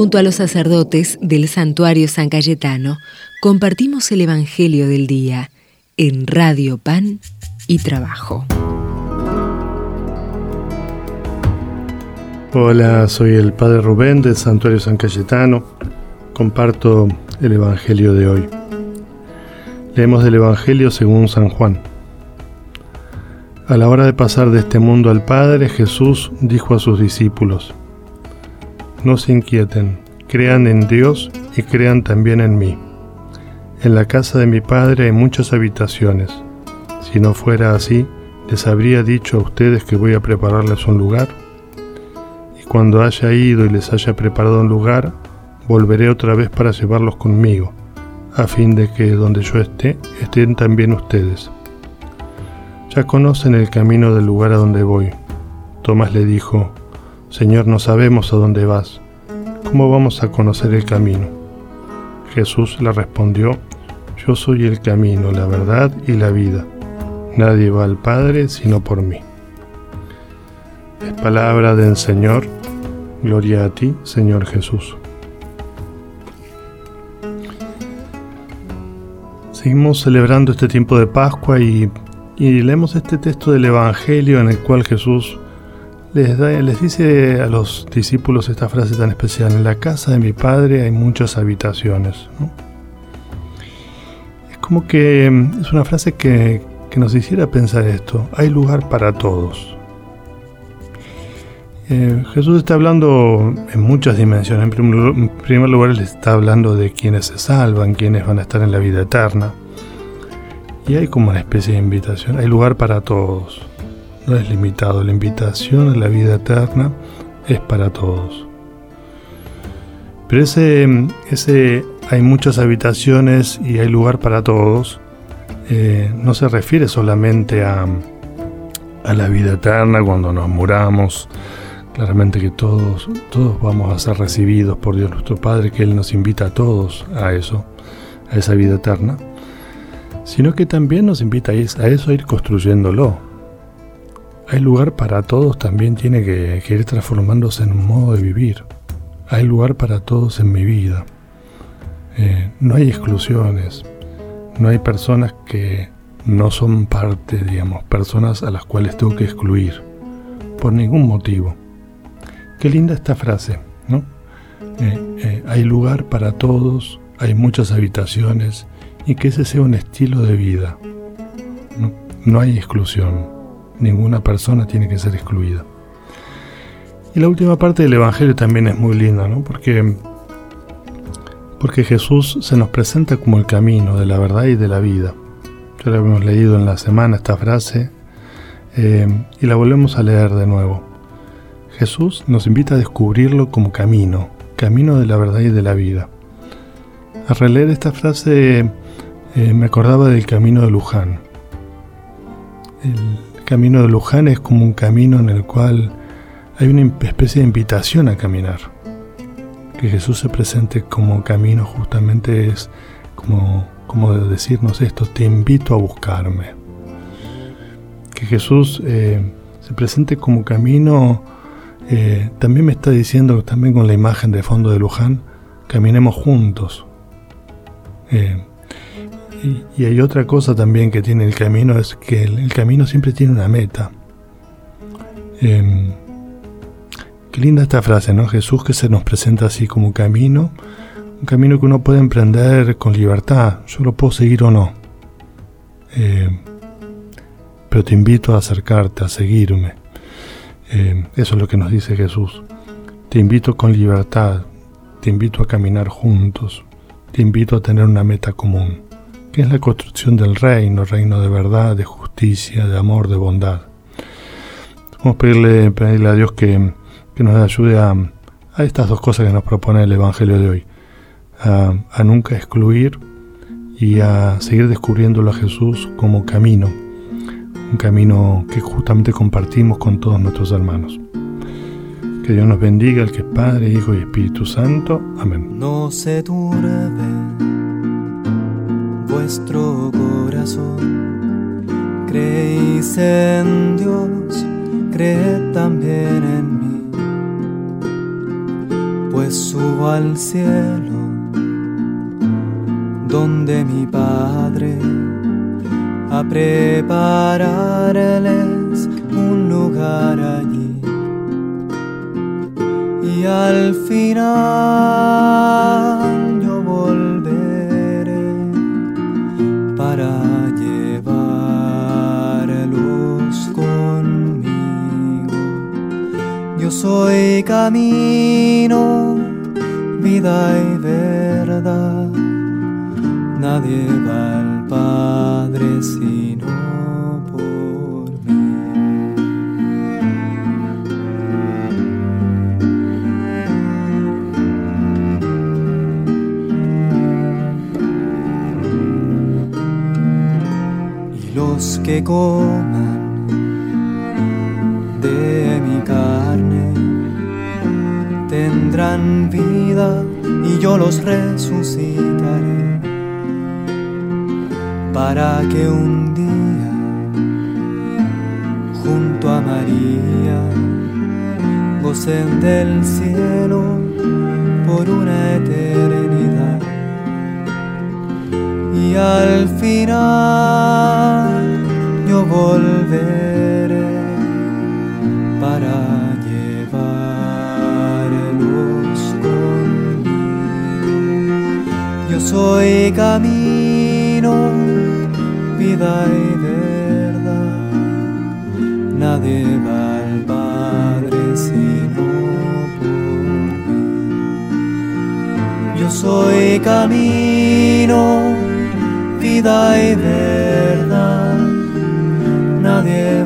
Junto a los sacerdotes del santuario San Cayetano, compartimos el Evangelio del Día en Radio Pan y Trabajo. Hola, soy el Padre Rubén del Santuario San Cayetano. Comparto el Evangelio de hoy. Leemos del Evangelio según San Juan. A la hora de pasar de este mundo al Padre, Jesús dijo a sus discípulos, no se inquieten, crean en Dios y crean también en mí. En la casa de mi Padre hay muchas habitaciones. Si no fuera así, les habría dicho a ustedes que voy a prepararles un lugar. Y cuando haya ido y les haya preparado un lugar, volveré otra vez para llevarlos conmigo, a fin de que donde yo esté, estén también ustedes. Ya conocen el camino del lugar a donde voy. Tomás le dijo, Señor, no sabemos a dónde vas. ¿Cómo vamos a conocer el camino? Jesús le respondió, Yo soy el camino, la verdad y la vida. Nadie va al Padre sino por mí. Es palabra del Señor. Gloria a ti, Señor Jesús. Seguimos celebrando este tiempo de Pascua y, y leemos este texto del Evangelio en el cual Jesús les, dice a los discípulos esta frase tan especial, en la casa de mi padre hay muchas habitaciones. Es como que es una frase que, nos hiciera pensar esto, hay lugar para todos. Eh, Jesús está hablando en muchas dimensiones. En primer, en primer lugar, Él está hablando de quienes se salvan, quienes van a estar en la vida eterna. Y hay como una especie de invitación, hay lugar para todos no es limitado. La invitación a la vida eterna es para todos. Pero ese, ese hay muchas habitaciones y hay lugar para todos, eh, no se refiere solamente a, a la vida eterna cuando nos muramos. Claramente que todos, todos vamos a ser recibidos por Dios nuestro Padre, que Él nos invita a todos a eso, a esa vida eterna, sino que también nos invita a eso, a ir construyéndolo, hay lugar para todos también tiene que, ir transformándose en un modo de vivir. Hay lugar para todos en mi vida. Eh, no hay exclusiones. No hay personas que no son parte, digamos, personas a las cuales tengo que excluir. Por ningún motivo. Qué linda esta frase, ¿no? Eh, eh, hay lugar para todos, hay muchas habitaciones y que ese sea un estilo de vida. No, no hay exclusión ninguna persona tiene que ser excluida. Y la última parte del Evangelio también es muy linda, ¿no? Porque, porque Jesús se nos presenta como el camino de la verdad y de la vida. Ya la hemos leído en la semana esta frase eh, y la volvemos a leer de nuevo. Jesús nos invita a descubrirlo como camino, camino de la verdad y de la vida. Al releer esta frase eh, me acordaba del camino de Luján. El, camino de Luján es como un camino en el cual hay una especie de invitación a caminar. Que Jesús se presente como camino justamente es como, como decirnos esto, te invito a buscarme. Que Jesús eh, se presente como camino eh, también me está diciendo, también con la imagen de fondo de Luján, caminemos juntos. Eh, y, hay otra cosa también que tiene el camino, es que el, camino siempre tiene una meta. Em, qué linda esta frase, ¿no? Jesús que se nos presenta así como camino, un camino que uno puede emprender con libertad. Yo lo puedo seguir o no. Em, pero te invito a acercarte, a seguirme. Em, eso es lo que nos dice Jesús. Te invito con libertad, te invito a caminar juntos, te invito a tener una meta común que es la construcción del reino, reino de verdad, de justicia, de amor, de bondad. Vamos a pedirle, a Dios que, nos ayude a, estas dos cosas que nos propone el Evangelio de hoy, a, nunca excluir y a seguir descubriéndolo a Jesús como camino, un camino que justamente compartimos con todos nuestros hermanos. Que Dios nos bendiga, el que es Padre, Hijo y Espíritu Santo. Amén. No se vuestro corazón. Creéis en Dios, creed también en mí. Pues subo al cielo, donde mi Padre a prepararles un lugar allí. Al final yo volveré para llevarlos conmigo. Yo soy camino, vida y verdad. Nadie va al Padre sino Los que coman de mi carne tendrán vida y yo los resucitaré para que un día junto a María gocen del cielo por una eternidad. Y al final volveré para llevarlos conmigo. Yo soy camino, vida y verdad. Nadie va al Padre sino por mí. Yo soy camino, vida y verdad nadie